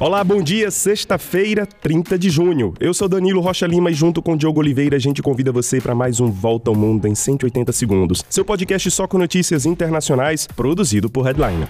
Olá, bom dia, sexta-feira, 30 de junho. Eu sou Danilo Rocha Lima e junto com Diogo Oliveira a gente convida você para mais um Volta ao Mundo em 180 segundos. Seu podcast só com notícias internacionais, produzido por Headliner.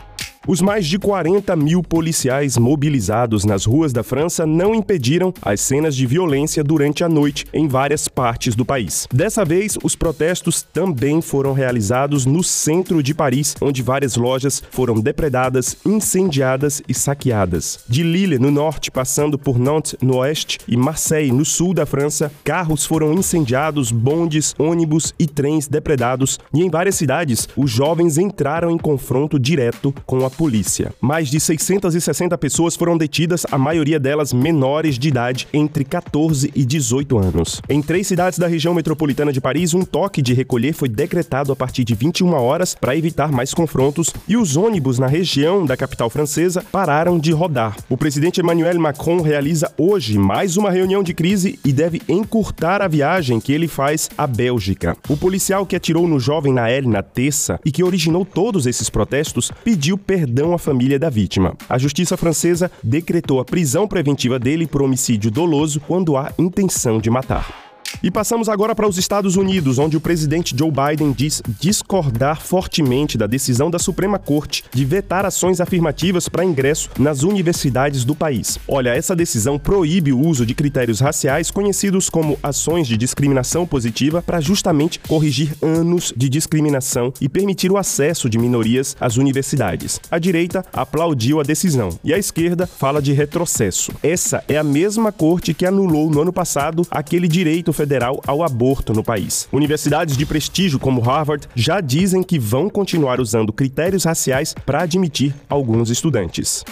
Os mais de 40 mil policiais mobilizados nas ruas da França não impediram as cenas de violência durante a noite em várias partes do país. Dessa vez, os protestos também foram realizados no centro de Paris, onde várias lojas foram depredadas, incendiadas e saqueadas. De Lille, no norte, passando por Nantes, no oeste, e Marseille, no sul da França, carros foram incendiados, bondes, ônibus e trens depredados, e em várias cidades, os jovens entraram em confronto direto com a polícia. Mais de 660 pessoas foram detidas, a maioria delas menores de idade, entre 14 e 18 anos. Em três cidades da região metropolitana de Paris, um toque de recolher foi decretado a partir de 21 horas para evitar mais confrontos e os ônibus na região da capital francesa pararam de rodar. O presidente Emmanuel Macron realiza hoje mais uma reunião de crise e deve encurtar a viagem que ele faz à Bélgica. O policial que atirou no jovem Nael na terça e que originou todos esses protestos pediu perdão perdão à família da vítima. A justiça francesa decretou a prisão preventiva dele por homicídio doloso quando há intenção de matar. E passamos agora para os Estados Unidos, onde o presidente Joe Biden diz discordar fortemente da decisão da Suprema Corte de vetar ações afirmativas para ingresso nas universidades do país. Olha, essa decisão proíbe o uso de critérios raciais conhecidos como ações de discriminação positiva para justamente corrigir anos de discriminação e permitir o acesso de minorias às universidades. A direita aplaudiu a decisão e a esquerda fala de retrocesso. Essa é a mesma corte que anulou no ano passado aquele direito federal ao aborto no país. Universidades de prestígio como Harvard já dizem que vão continuar usando critérios raciais para admitir alguns estudantes.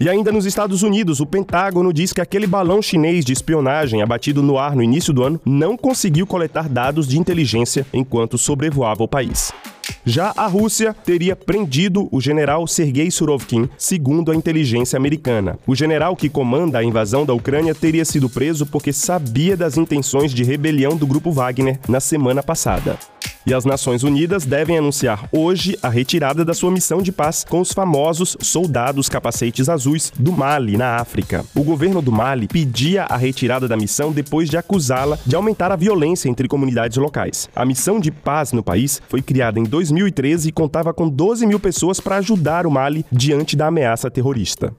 E ainda nos Estados Unidos, o Pentágono diz que aquele balão chinês de espionagem abatido no ar no início do ano não conseguiu coletar dados de inteligência enquanto sobrevoava o país. Já a Rússia teria prendido o general Sergei Surovkin, segundo a inteligência americana. O general que comanda a invasão da Ucrânia teria sido preso porque sabia das intenções de rebelião do grupo Wagner na semana passada. E as Nações Unidas devem anunciar hoje a retirada da sua missão de paz com os famosos soldados capacetes azuis do Mali, na África. O governo do Mali pedia a retirada da missão depois de acusá-la de aumentar a violência entre comunidades locais. A missão de paz no país foi criada em 2013 e contava com 12 mil pessoas para ajudar o Mali diante da ameaça terrorista.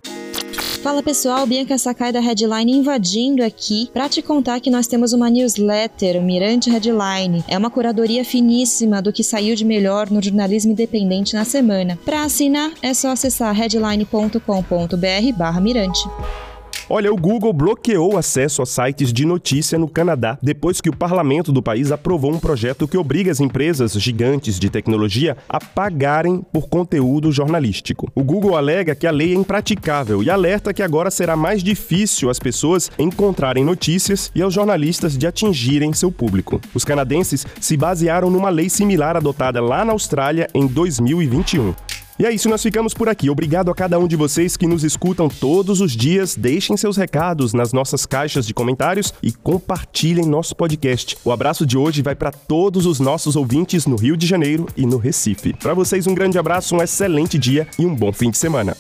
Fala pessoal, Bianca Sakai da Headline invadindo aqui para te contar que nós temos uma newsletter, o Mirante Headline. É uma curadoria finíssima do que saiu de melhor no jornalismo independente na semana. Para assinar é só acessar headline.com.br/mirante. Olha, o Google bloqueou acesso a sites de notícia no Canadá depois que o parlamento do país aprovou um projeto que obriga as empresas gigantes de tecnologia a pagarem por conteúdo jornalístico. O Google alega que a lei é impraticável e alerta que agora será mais difícil as pessoas encontrarem notícias e aos jornalistas de atingirem seu público. Os canadenses se basearam numa lei similar adotada lá na Austrália em 2021. E é isso, nós ficamos por aqui. Obrigado a cada um de vocês que nos escutam todos os dias. Deixem seus recados nas nossas caixas de comentários e compartilhem nosso podcast. O abraço de hoje vai para todos os nossos ouvintes no Rio de Janeiro e no Recife. Para vocês, um grande abraço, um excelente dia e um bom fim de semana.